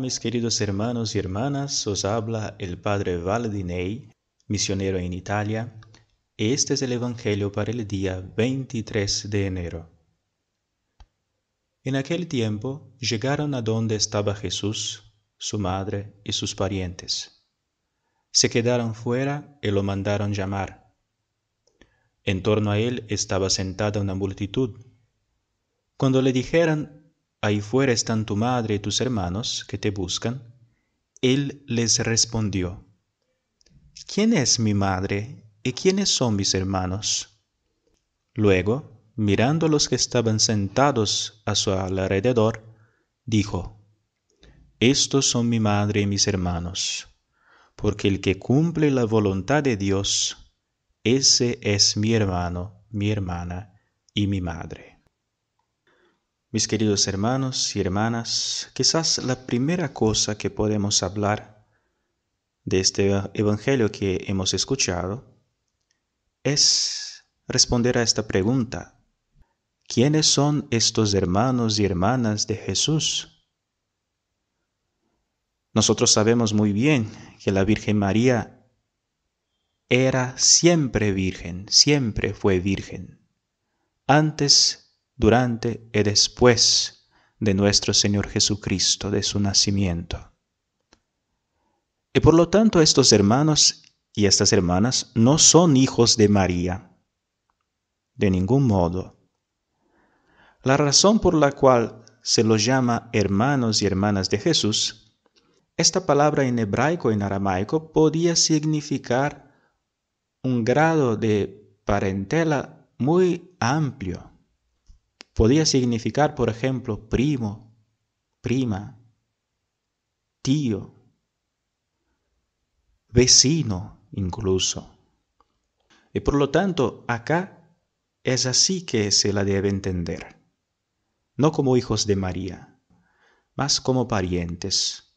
Mis queridos hermanos y hermanas, os habla el Padre Valdinei, misionero en Italia. Este es el Evangelio para el día 23 de enero. En aquel tiempo llegaron a donde estaba Jesús, su madre y sus parientes. Se quedaron fuera y lo mandaron llamar. En torno a él estaba sentada una multitud. Cuando le dijeron, ahí fuera están tu madre y tus hermanos que te buscan, él les respondió, ¿quién es mi madre y quiénes son mis hermanos? Luego, mirando a los que estaban sentados a su alrededor, dijo, Estos son mi madre y mis hermanos, porque el que cumple la voluntad de Dios, ese es mi hermano, mi hermana y mi madre. Mis queridos hermanos y hermanas, quizás la primera cosa que podemos hablar de este Evangelio que hemos escuchado es responder a esta pregunta. ¿Quiénes son estos hermanos y hermanas de Jesús? Nosotros sabemos muy bien que la Virgen María era siempre virgen, siempre fue virgen. Antes durante y después de nuestro Señor Jesucristo, de su nacimiento. Y por lo tanto estos hermanos y estas hermanas no son hijos de María, de ningún modo. La razón por la cual se los llama hermanos y hermanas de Jesús, esta palabra en hebraico y en aramaico podía significar un grado de parentela muy amplio Podía significar, por ejemplo, primo, prima, tío, vecino incluso. Y por lo tanto, acá es así que se la debe entender. No como hijos de María, más como parientes.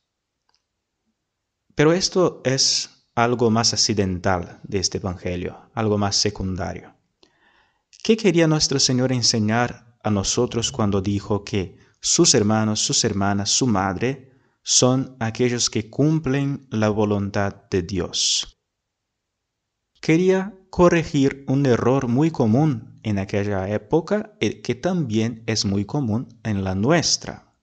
Pero esto es algo más accidental de este Evangelio, algo más secundario. ¿Qué quería nuestro Señor enseñar a nosotros cuando dijo que sus hermanos, sus hermanas, su madre son aquellos que cumplen la voluntad de Dios. Quería corregir un error muy común en aquella época y que también es muy común en la nuestra.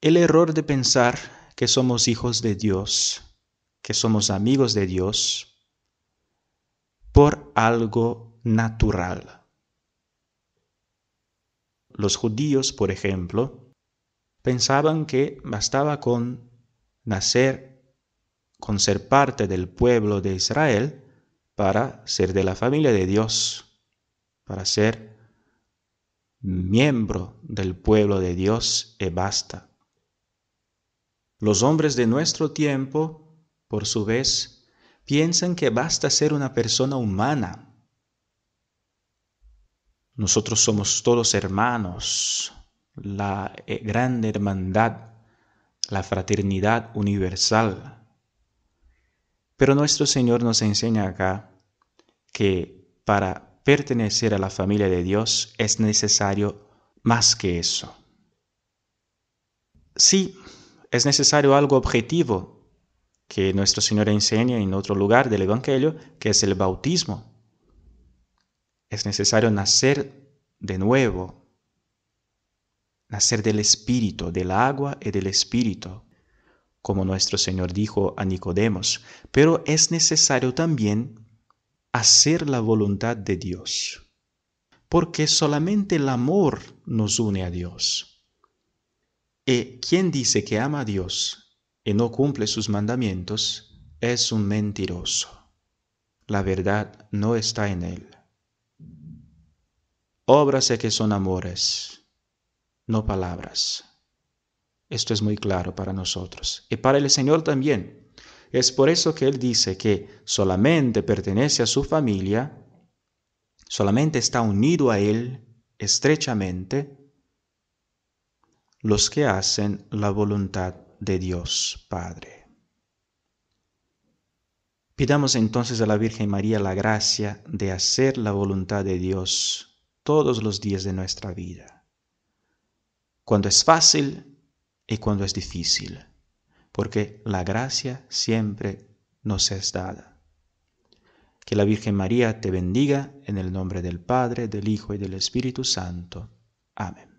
El error de pensar que somos hijos de Dios, que somos amigos de Dios, por algo natural los judíos, por ejemplo, pensaban que bastaba con nacer, con ser parte del pueblo de Israel, para ser de la familia de Dios, para ser miembro del pueblo de Dios y basta. Los hombres de nuestro tiempo, por su vez, piensan que basta ser una persona humana nosotros somos todos hermanos, la eh, gran hermandad, la fraternidad universal. Pero nuestro Señor nos enseña acá que para pertenecer a la familia de Dios es necesario más que eso. Sí, es necesario algo objetivo que nuestro Señor enseña en otro lugar del Evangelio, que es el bautismo es necesario nacer de nuevo, nacer del Espíritu, del agua y del Espíritu, como nuestro Señor dijo a Nicodemos, pero es necesario también hacer la voluntad de Dios, porque solamente el amor nos une a Dios. Y quien dice que ama a Dios y no cumple sus mandamientos es un mentiroso. La verdad no está en él. Obras que son amores, no palabras. Esto es muy claro para nosotros y para el Señor también. Es por eso que Él dice que solamente pertenece a su familia, solamente está unido a Él estrechamente los que hacen la voluntad de Dios Padre. Pidamos entonces a la Virgen María la gracia de hacer la voluntad de Dios todos los días de nuestra vida. Cuando es fácil, y cuando es difícil, porque la gracia siempre nos es dada. Que la Virgen María te bendiga en el nombre del Padre, del Hijo y del Espíritu Santo. Amén.